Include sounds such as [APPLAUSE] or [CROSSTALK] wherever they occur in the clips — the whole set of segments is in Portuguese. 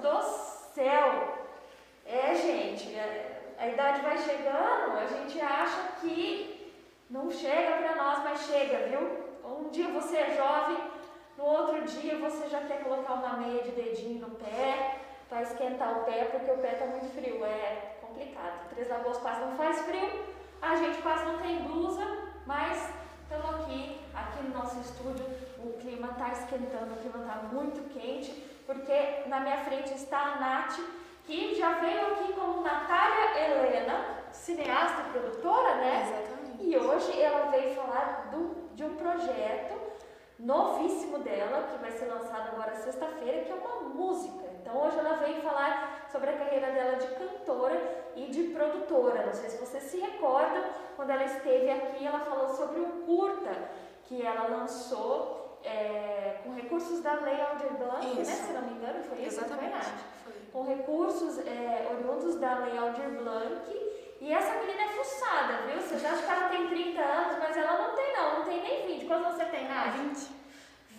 do céu! É, gente, é, a idade vai chegando, a gente acha que não chega para nós, mas chega, viu? Um dia você é jovem, no outro dia você já quer colocar uma meia de dedinho no pé para esquentar o pé, porque o pé está muito frio. É complicado. Três Lagoas quase não faz frio, a gente quase não tem blusa, mas estamos aqui, aqui no nosso estúdio, o clima está esquentando, o clima está muito quente, porque na minha frente está a Nath, que já veio aqui como Natália Helena, cineasta e produtora, né? Exatamente. E hoje ela veio falar do, de um projeto novíssimo dela, que vai ser lançado agora sexta-feira, que é uma música. Então hoje ela veio falar sobre a carreira dela de cantora e de produtora. Não sei se você se recorda, quando ela esteve aqui, ela falou sobre um curta que ela lançou é, com recursos da Lei Aldir Blanc, né? Isso. Se não me engano, foi isso? Exatamente. Não foi, Nath? Foi. com recursos é, oriundos da Lei Aldir Blanc. E essa menina é fuçada, viu? Vocês acham que ela tem 30 anos, mas ela não tem não, não tem nem 20. Quantos você tem, Nath? 20.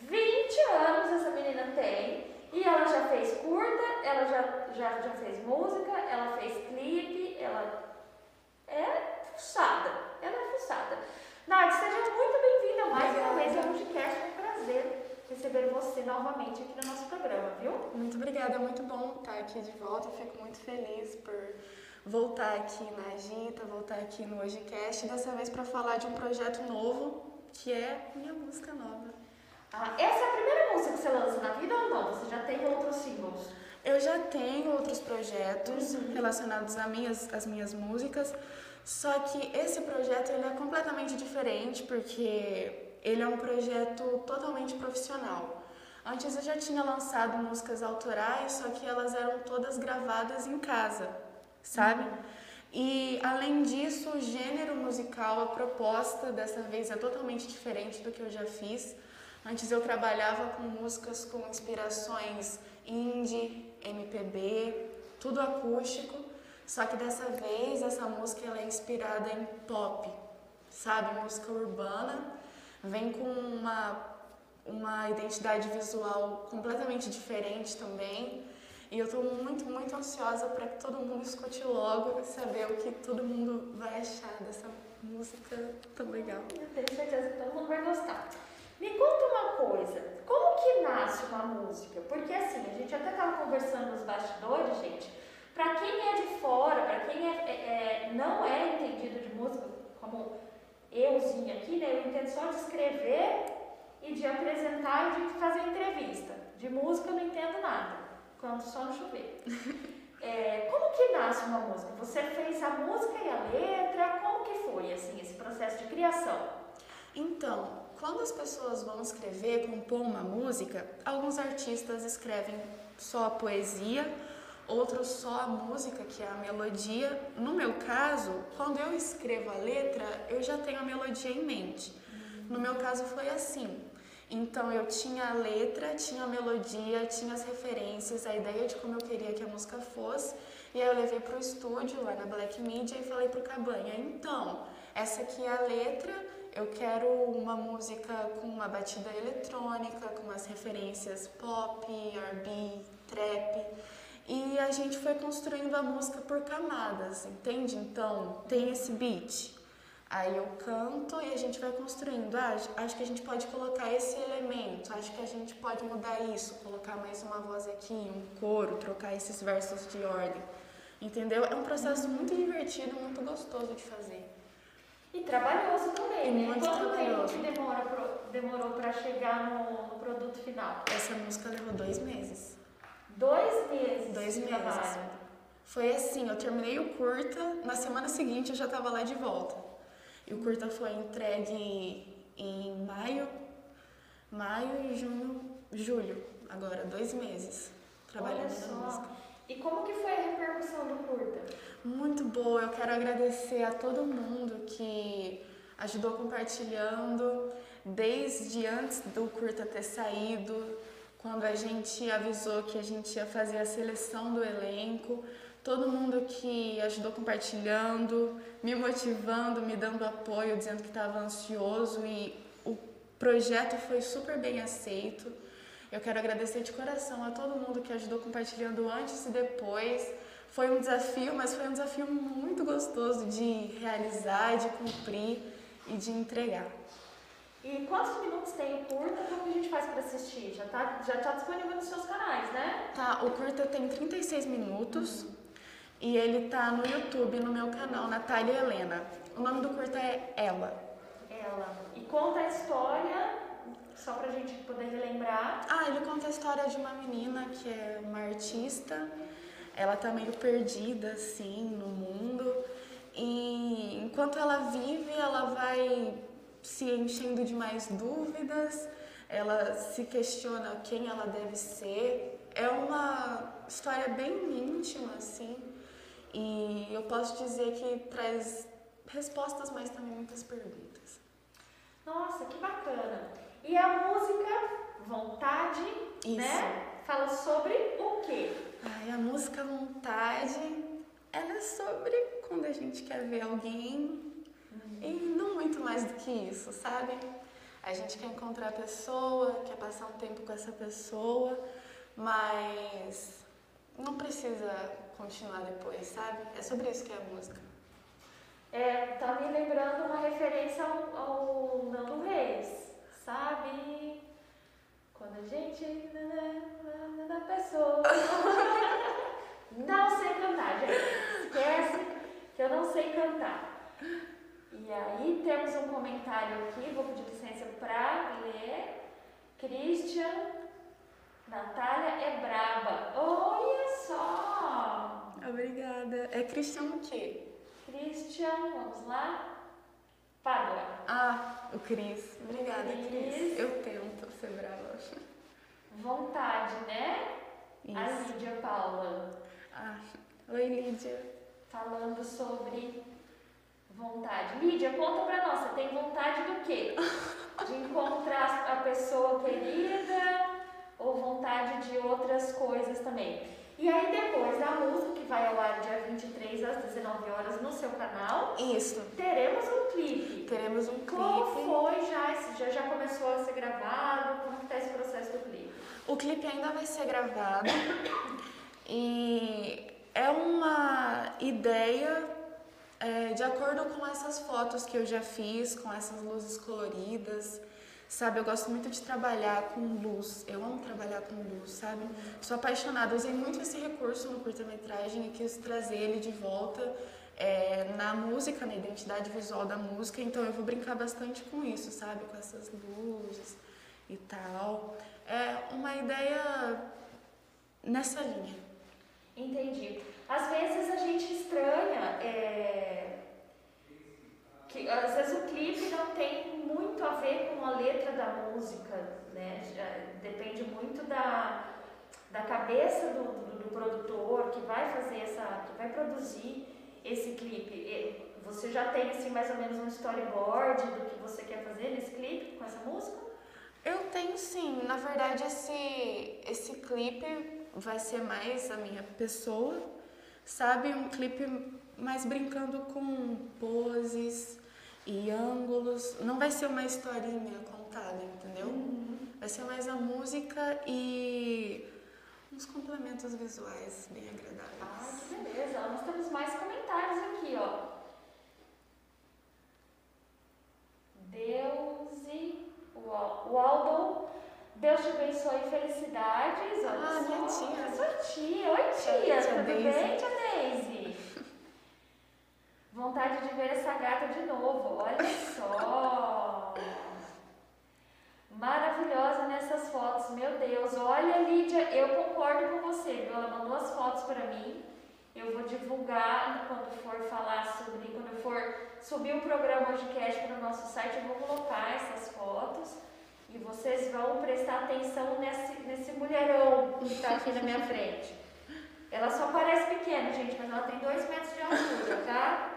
20 anos essa menina tem. E ela já fez curta, ela já, já, já fez música, ela fez clipe, ela é fuçada. Ela é fuçada. Nath, seja muito bem-vinda mais uma vez ao podcast. É um prazer receber você novamente aqui no nosso programa, viu? Muito obrigada, é muito bom estar aqui de volta. Eu fico muito feliz por voltar aqui na Agita, voltar aqui no HojeCast, dessa vez para falar de um projeto novo, que é minha música nova. Ah, essa é a primeira música que você lança na vida ou não? Você já tem outros singles? Eu já tenho outros projetos relacionados às minhas, às minhas músicas, só que esse projeto ele é completamente diferente porque ele é um projeto totalmente profissional. Antes eu já tinha lançado músicas autorais, só que elas eram todas gravadas em casa, sabe? E além disso, o gênero musical, a proposta dessa vez é totalmente diferente do que eu já fiz. Antes eu trabalhava com músicas com inspirações indie, MPB, tudo acústico, só que dessa vez essa música ela é inspirada em pop, sabe? Música urbana, vem com uma, uma identidade visual completamente diferente também. E eu tô muito, muito ansiosa para que todo mundo escute logo e saber o que todo mundo vai achar dessa música tão legal. Eu tenho certeza que todo mundo vai gostar. Me conta uma coisa, como que nasce uma música? Porque assim, a gente até estava conversando nos bastidores, gente, para quem é de fora, para quem é, é- é- não é entendido de música, como euzinha aqui, né? Eu entendo só de escrever e de apresentar e de fazer entrevista. De música eu não entendo nada, quando só no chover. [LAUGHS] É, como que nasce uma música? Você fez a música e a letra? Como que foi assim esse processo de criação? Então, quando as pessoas vão escrever, compor uma música, alguns artistas escrevem só a poesia, outros só a música, que é a melodia. No meu caso, quando eu escrevo a letra, eu já tenho a melodia em mente. No meu caso foi assim. Então eu tinha a letra, tinha a melodia, tinha as referências, a ideia de como eu queria que a música fosse. E aí eu levei para o estúdio lá na Black Media e falei pro Cabanha, então, essa aqui é a letra, eu quero uma música com uma batida eletrônica, com umas referências pop, R&B, trap. E a gente foi construindo a música por camadas, entende? Então, tem esse beat. Aí eu canto e a gente vai construindo. Ah, acho que a gente pode colocar esse elemento, acho que a gente pode mudar isso, colocar mais uma voz aqui, um coro, trocar esses versos de ordem. Entendeu? É um processo muito divertido, muito gostoso de fazer. E trabalhoso também, E né? muito Quanto trabalhoso. tempo demora pro- demorou para chegar no, no produto final? Essa música levou dois meses. Dois meses Dois meses. trabalho. Foi assim, eu terminei o curta, na semana seguinte eu já estava lá de volta. E o curta foi entregue em maio, maio, junho, julho. Agora, dois meses trabalhando Olha na só. música. E como que foi a repercussão do curta? Muito boa, eu quero agradecer a todo mundo que ajudou compartilhando, desde antes do curta ter saído, quando a gente avisou que a gente ia fazer a seleção do elenco, todo mundo que ajudou compartilhando, me motivando, me dando apoio, dizendo que estava ansioso e o projeto foi super bem aceito. Eu quero agradecer de coração a todo mundo que ajudou compartilhando antes e depois. Foi um desafio, mas foi um desafio muito gostoso de realizar, de cumprir e de entregar. E quantos minutos tem o curta? Como a gente faz para assistir? Já está já tá disponível nos seus canais, né? Tá, o curta tem 36 minutos uhum. e ele tá no YouTube, no meu canal, Natália Helena. O nome do curta é Ela. Ela. E conta a história, só pra gente poder relembrar. Ah, ele conta a história de uma menina que é uma artista. Ela tá meio perdida, assim, no mundo. E enquanto ela vive, ela vai se enchendo de mais dúvidas, ela se questiona quem ela deve ser. É uma história bem íntima, assim, e eu posso dizer que traz respostas, mas também muitas perguntas. Nossa, que bacana! E a música Vontade, Isso. né? Fala sobre o quê? Ai, a música Vontade, ela é sobre quando a gente quer ver alguém e não muito mais do que isso, sabe? A gente quer encontrar a pessoa, quer passar um tempo com essa pessoa, mas não precisa continuar depois, sabe? É sobre isso que é a música. É, tá me lembrando uma referência ao, ao Nando Reis, sabe? Quando a gente. da pessoa. [LAUGHS] não sei cantar, gente. Esquece que eu não sei cantar. E aí temos um comentário aqui, vou pedir licença para ler. Christian, Natália é braba. Olha só! Obrigada. É Christian o quê? Christian, vamos lá. Pádua. Ah, o Cris. Obrigada, Cris. Eu tento ser brava. Vontade, né? Isso. A Lídia Paula. Ah, oi Lídia. Falando sobre Vontade. Lídia, conta pra nós, você tem vontade do quê? [LAUGHS] De encontrar a pessoa querida ou vontade de outras coisas também? E aí depois da música, que vai ao ar dia 23 às 19 horas no seu canal. Isso. Teremos um clipe. Teremos um clipe. Qual foi já? Já, já começou a ser gravado? Como está esse processo do clipe? O clipe ainda vai ser gravado. [COUGHS] e é uma ideia é, de acordo com essas fotos que eu já fiz, com essas luzes coloridas, sabe? Eu gosto muito de trabalhar com luz, eu amo trabalhar com luz, sabe? Sou apaixonada, usei muito esse recurso no curta-metragem e quis trazer ele de volta é, na música, na identidade visual da música, então eu vou brincar bastante com isso, sabe? Com essas luzes e tal. É uma ideia nessa linha. Entendi. Às vezes a gente estranha é, que às vezes o clipe não tem muito a ver da música, né? Depende muito da, da cabeça do, do, do produtor que vai fazer essa, que vai produzir esse clipe. Você já tem assim mais ou menos um storyboard do que você quer fazer nesse clipe com essa música? Eu tenho sim. Na verdade, esse, esse clipe vai ser mais a minha pessoa sabe? Um clipe mais brincando com poses e ângulos. Não vai ser uma historinha contada, entendeu? Uhum. Vai ser mais a música e uns complementos visuais bem agradáveis. Ah, que beleza! Nós temos mais comentários aqui, ó. Deus e o Aldo Deus te abençoe felicidades. Olha ah, minha tia. Sua tia. Oi, tia. Tudo bem, tia Daisy? Vontade de ver essa gata de novo. Olha só. Maravilhosa nessas fotos, meu Deus. Olha, Lídia, eu concordo com você, viu? Ela mandou as fotos para mim. Eu vou divulgar quando for falar sobre, quando eu for subir o programa podcast para o nosso site, eu vou colocar essas fotos. E vocês vão prestar atenção nesse, nesse mulherão que está aqui na minha frente. Ela só parece pequena, gente, mas ela tem dois metros de altura, tá?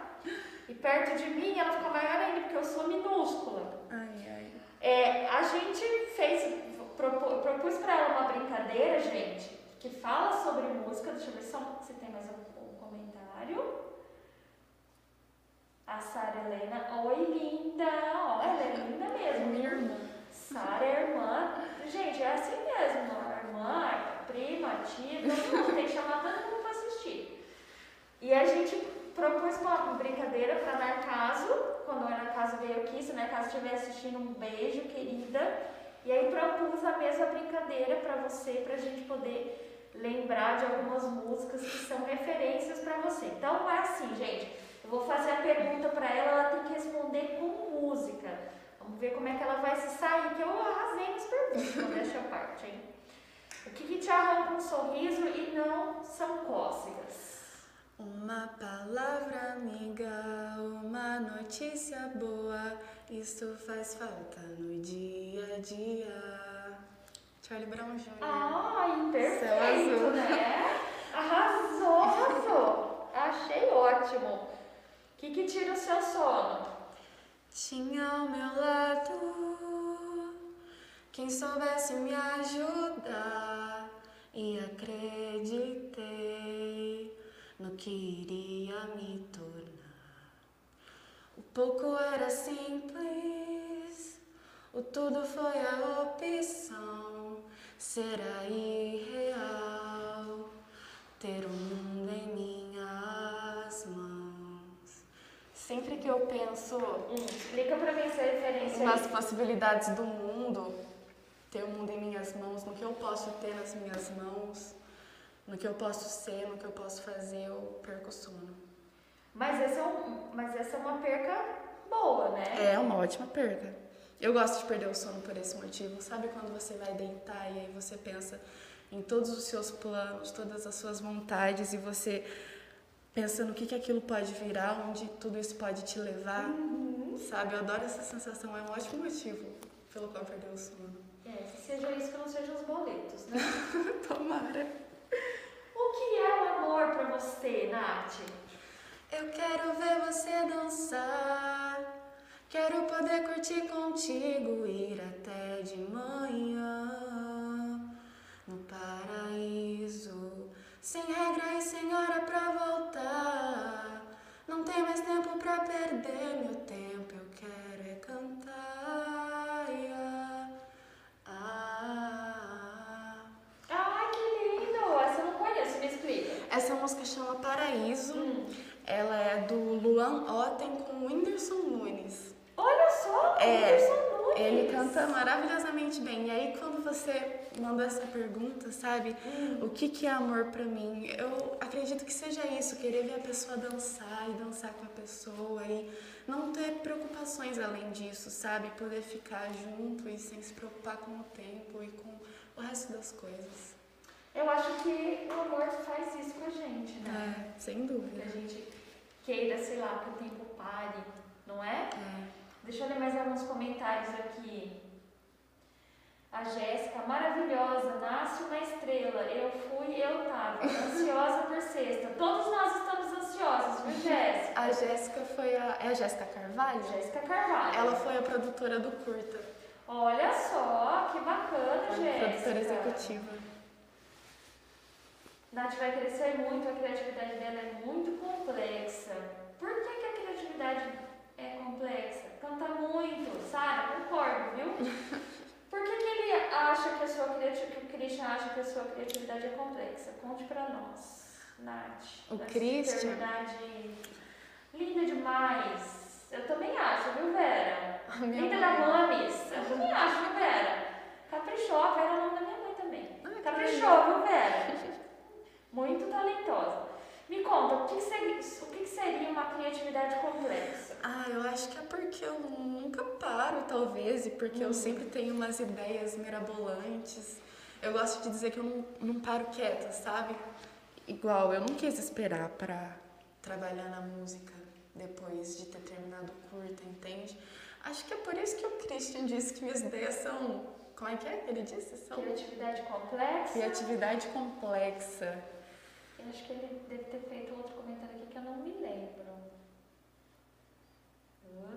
E perto de mim ela fica maior ainda, porque eu sou minúscula. Ai, ai. É, a gente fez, propus para ela uma brincadeira, gente, que fala sobre música. Deixa eu ver se tem mais um comentário. A Sara Helena, oi linda! Ó, ela é linda mesmo. Minha irmã. Sara é irmã. Gente, é assim mesmo. A irmã, a prima, a tia, todo mundo tem que chamar todo mundo para assistir. E a gente propôs uma brincadeira para dar caso, quando a Ana Caso veio aqui, se a Ana Caso estiver assistindo, um beijo, querida. E aí propus a mesma brincadeira para você, para a gente poder lembrar de algumas músicas que são referências para você. Então é assim, gente. Eu vou fazer a pergunta para ela, ela tem que responder com música. Vamos ver como é que ela vai se sair, que eu arrasei nas perguntas, à parte, hein? O que, que te arranca um sorriso e não são cócegas? Uma palavra amiga, uma notícia boa, isso faz falta no dia a dia. Charlie Brown Jr. Ai, perfeito, azul. né? Arrasou, arrasou. Achei ótimo. O que, que tira o seu sono? Tinha ao meu lado quem soubesse me ajudar e acreditei no que iria me tornar. O pouco era simples, o tudo foi a opção. Será irreal ter o mundo em minhas mãos. Sempre que eu penso Hum, explica pra mim essa referência nas aí. possibilidades do mundo, ter o mundo em minhas mãos, no que eu posso ter nas minhas mãos, no que eu posso ser, no que eu posso fazer, eu perco o sono. Mas essa, é um, mas essa é uma perca boa, né? É uma ótima perda. Eu gosto de perder o sono por esse motivo. Sabe quando você vai deitar e aí você pensa em todos os seus planos, todas as suas vontades e você pensa no que, que aquilo pode virar, onde tudo isso pode te levar? Sabe? Eu adoro essa sensação. É um ótimo motivo pelo qual perder o sono. É, que seja isso que não sejam os boletos, né? [LAUGHS] Tomara. o que é o amor pra você, Nath? Eu quero ver você dançar. Quero poder curtir contigo, ir até de manhã no paraíso, sem regra e sem hora pra voltar. Não tem mais tempo pra perder meu tempo, eu quero é cantar. ia, ah. Ai, que lindo! Essa eu não conheço, me explica. Essa música chama Paraíso. Hum. Ela é do Luan Otten com o Whindersson É. Ele canta maravilhosamente bem. E aí, quando você mandou essa pergunta, sabe? O que, que é amor pra mim? Eu acredito que seja isso, querer ver a pessoa dançar e dançar com a pessoa e não ter preocupações além disso, sabe? Poder ficar junto e sem se preocupar com o tempo e com o resto das coisas. Eu acho que o amor faz isso com a gente, né? É, sem Que dúvida. a gente queira, sei lá, que o tempo pare, não é? É. Deixa eu ler mais alguns comentários aqui. A Jéssica, maravilhosa, nasce uma estrela. Eu fui, eu tava. Ansiosa por sexta. Todos nós estamos ansiosos, viu, Jéssica? A Jéssica foi a. É a Jéssica Carvalho? Jéssica Carvalho. Ela foi a produtora do curta. Olha só, que bacana, Foi Jéssica. produtora executiva. Nath vai crescer muito, a criatividade dela é muito complexa. Por que, que a criatividade é complexa? Canta muito, Sara, concordo, viu? [LAUGHS] Por que, que ele acha que a sua criatividade, o Christian acha que a sua criatividade é complexa? Conte pra nós, Nath. O Christian? Criatividade linda demais. Eu também acho, viu, Vera? Linda da Mames. Eu também acho, viu, Vera? Caprichou, a Vera é o nome da minha mãe também. Ai, Caprichou, viu, Vera? [LAUGHS] Muito talentosa. Me conta, o que, seria, o que, seria uma criatividade complexa? Ah, eu acho que é porque eu nunca paro, talvez, e porque eu sempre tenho umas ideias mirabolantes. Eu gosto de dizer que eu não, não paro quieta, sabe? Igual, eu não quis esperar pra trabalhar na música depois de ter terminado o curta, entende? Acho que é por isso que o Christian disse que minhas ideias são. Como é que é que ele disse? São Criatividade complexa? criatividade complexa. Eu acho que ele deve ter feito outro comentário aqui que eu não me lembro.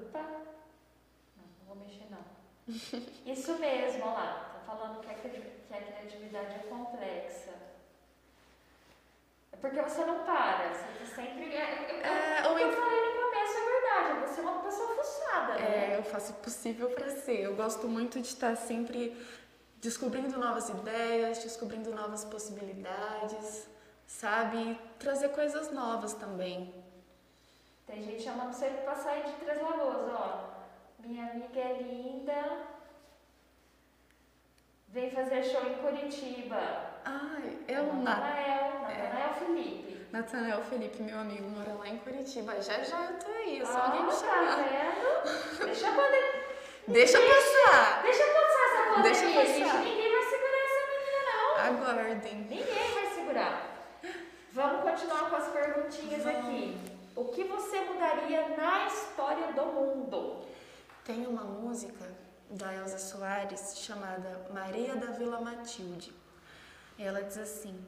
Opa! Não, não vou mexer não. [LAUGHS] Isso mesmo, olha lá. Tá falando que a, que a criatividade é complexa. Porque você não para, você sempre. É, É, o ou que eu falei no começo é verdade, você é uma pessoa fuçada, né? É, eu faço o possível para ser. Eu gosto muito de estar sempre descobrindo novas ideias, descobrindo novas possibilidades, sabe? Trazer coisas novas também. Tem gente chamando você pra sair de Três Lagoas, ó. Minha amiga é linda. Vem fazer show em Curitiba. Ai, é o Na- Natanael, Natanael Felipe. Natanael Felipe, meu amigo, mora lá em Curitiba. Já já eu tô aí, é só Ah, alguém me tá chamar. vendo? [LAUGHS] Deixa eu poder. Deixa passar! Deixa eu passar essa pandemia, Deixa eu gente. passar. Ninguém vai segurar essa menina, não. Aguardem. Ninguém vai segurar. Continuar com as perguntinhas Vamos. aqui. O que você mudaria na história do mundo? Tem uma música da Elza Soares chamada Maria da Vila Matilde. Ela diz assim: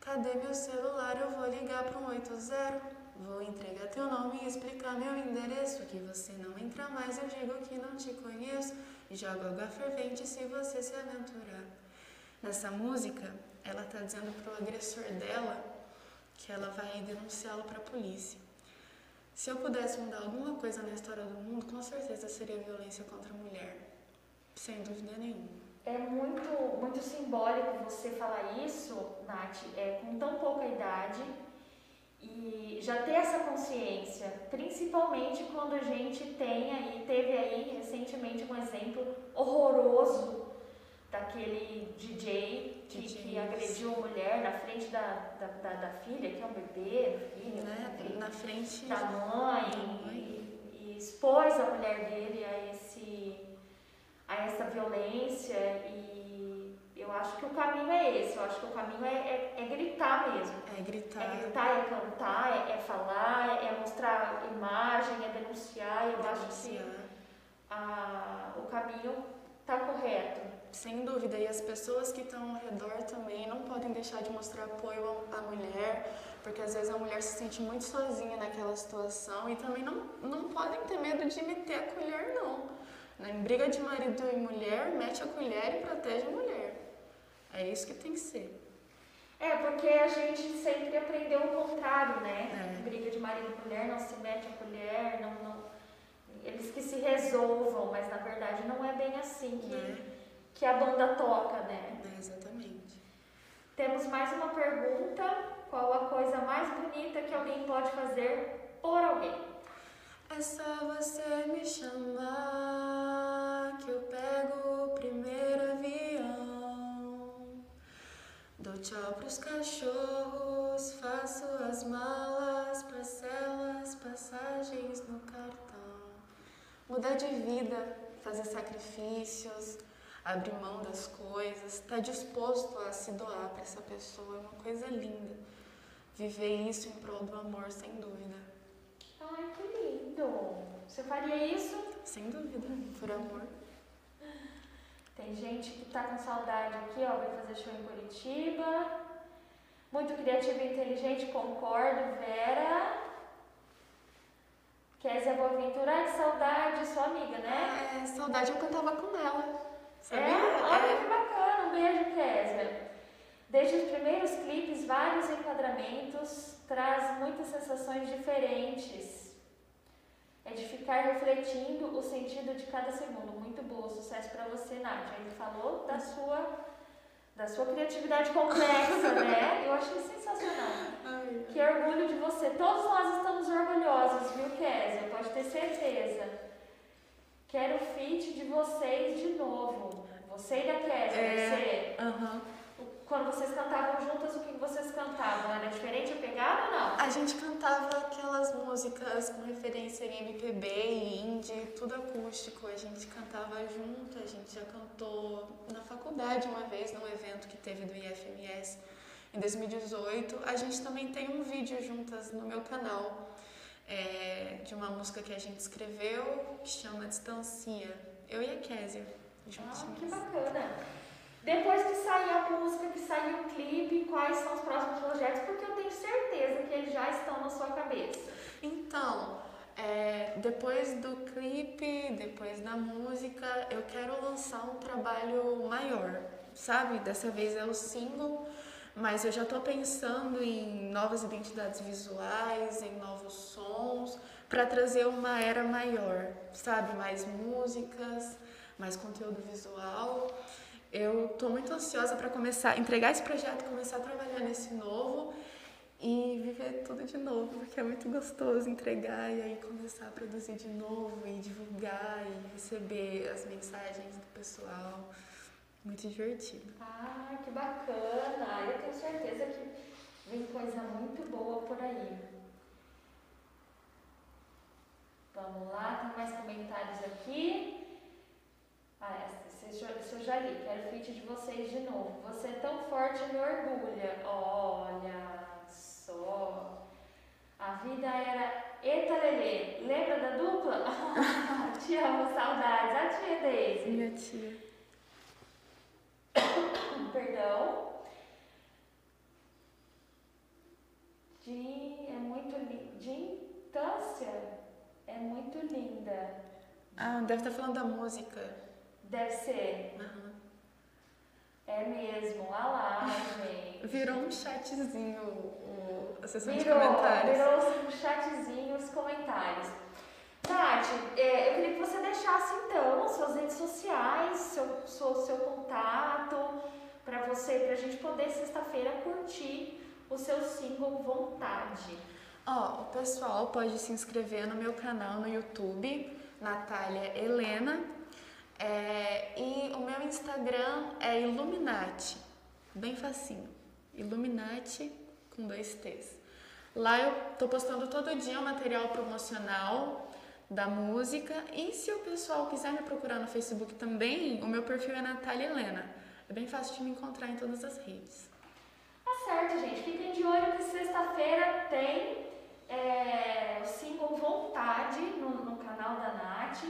Cadê meu celular? Eu vou ligar para um 80. Vou entregar teu nome e explicar meu endereço. Que você não entra mais, eu digo que não te conheço. E jogo água fervente se você se aventurar. Nessa música, ela tá dizendo pro agressor dela que ela vai denunciá-lo para a polícia. Se eu pudesse mudar alguma coisa na história do mundo, com certeza seria violência contra a mulher. Sem dúvida nenhuma. É muito, muito simbólico você falar isso, Nath, é, com tão pouca idade e já ter essa consciência, principalmente quando a gente tem aí, teve aí recentemente um exemplo horroroso daquele DJ que, que agrediu mulher na frente da, da, da, da filha, que é um bebê, filho, Né? Na frente. da mãe, mãe. E, e expôs a mulher dele a esse a essa violência e eu acho que o caminho é esse, eu acho que o caminho é, é, é gritar mesmo. É gritar. É gritar, é cantar, é, é falar, é mostrar imagem, é denunciar. Eu acho que denunciar. a, o caminho está correto. Sem dúvida. E as pessoas que estão ao redor também não podem deixar de mostrar apoio à mulher, porque às vezes a mulher se sente muito sozinha naquela situação e também não, não podem ter medo de meter a colher, não. Né? Em briga de marido e mulher, mete a colher e protege a mulher. É isso que tem que ser. É, porque a gente sempre aprendeu o contrário, né? É. Briga de marido e mulher, não se mete a colher, não, não. Eles que se resolvam, mas na verdade não é bem assim que, Né? Que a banda toca, né? É, exatamente. Temos mais uma pergunta. Qual a coisa mais bonita que alguém pode fazer por alguém? É só você me chamar que eu pego o primeiro avião. Dou tchau pros cachorros, faço as malas, parcelo as passagens no cartão. Mudar de vida, fazer sacrifícios, abrir mão das coisas, estar disposto a se doar para essa pessoa é uma coisa linda. Viver isso em prol do amor, sem dúvida. Ai, que lindo! Você faria isso? Sem dúvida, por amor. Tem gente que tá com saudade aqui, ó, vai fazer show em Curitiba. Muito criativa e inteligente, concordo, Vera. Kézia Boaventura, ai, que saudade, sua amiga, né? É, saudade eu cantava com ela. Sabia? É? Olha que bacana, um beijo, Kézia. Desde os primeiros clipes, vários enquadramentos, traz muitas sensações diferentes. É de ficar refletindo o sentido de cada segundo. Muito boa, sucesso pra você, Nath. Ele falou da sua, da sua criatividade complexa, [LAUGHS] né? Eu achei sensacional. Ai, Que orgulho de você. Todos nós estamos orgulhosos, viu, Kézia? Pode ter certeza. Quero o feat de vocês de novo. Você e a Kézia, É. você. Aham. Quando vocês cantavam juntas, o que vocês cantavam? Era diferente a pegada ou não? A gente cantava aquelas músicas com referência em MPB e indie, tudo acústico. A gente cantava junto, a gente já cantou na faculdade uma vez, num evento que teve do IFMS em 2018. A gente também tem um vídeo juntas no meu canal é, de uma música que a gente escreveu que chama Distancia. Eu e a Kézia, Ah, que juntinhas. bacana. Depois que sair a música, que sair o clipe, quais são os próximos projetos? Porque eu tenho certeza que eles já estão na sua cabeça. Então, é, depois do clipe, depois da música, eu quero lançar um trabalho maior, sabe? Dessa vez é o single, Mas eu já estou pensando em novas identidades visuais, em novos sons, para trazer uma era maior, sabe? Mais músicas, mais conteúdo visual. Eu estou muito ansiosa para começar, entregar esse projeto, começar a trabalhar nesse novo e viver tudo de novo, porque é muito gostoso entregar e aí começar a produzir de novo e divulgar e receber as mensagens do pessoal. Muito divertido. Ah, que bacana! Eu tenho certeza que vem coisa muito boa por aí. Vamos lá, tem mais comentários aqui. Ah, esse eu já li, quero o feat de vocês de novo. Você é tão forte me orgulha. Olha só. A vida era Eita Lelê, lembra da dupla? [LAUGHS] Te amo, saudades. A tia Daisy. Minha tia. [COUGHS] Perdão. De, é muito linda. De infância. É muito linda. Ah, deve estar falando da música. Deve ser. Uhum. É mesmo, olha lá, gente. Virou um chatzinho o, a sessão virou, de comentários. Virou um chatzinho os comentários. Nath, é, eu queria que você deixasse então suas redes sociais, seu, seu, seu contato, para você, para a gente poder sexta-feira curtir o seu single Vontade. Ó, oh, o pessoal pode se inscrever no meu canal no YouTube, Natália Helena, é, e o meu Instagram é Illuminati, bem facinho, Illuminati com dois T's. Lá eu tô postando todo dia o material promocional da música e se o pessoal quiser me procurar no Facebook também, o meu perfil é Natália Helena. É bem fácil de me encontrar em todas as redes. Tá certo, gente. Fiquem de olho que sexta-feira tem é, o single Vontade no, no canal da Nath.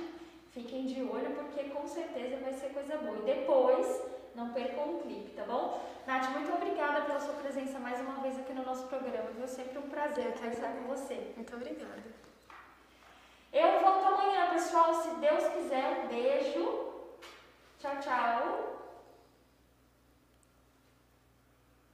Fiquem de olho porque com certeza vai ser coisa boa. E depois, não percam o clipe, tá bom? Nath, muito obrigada pela sua presença mais uma vez aqui no nosso programa. Foi sempre um prazer conversar com você. Muito obrigada. Eu volto amanhã, pessoal. Se Deus quiser, um beijo. Tchau, tchau.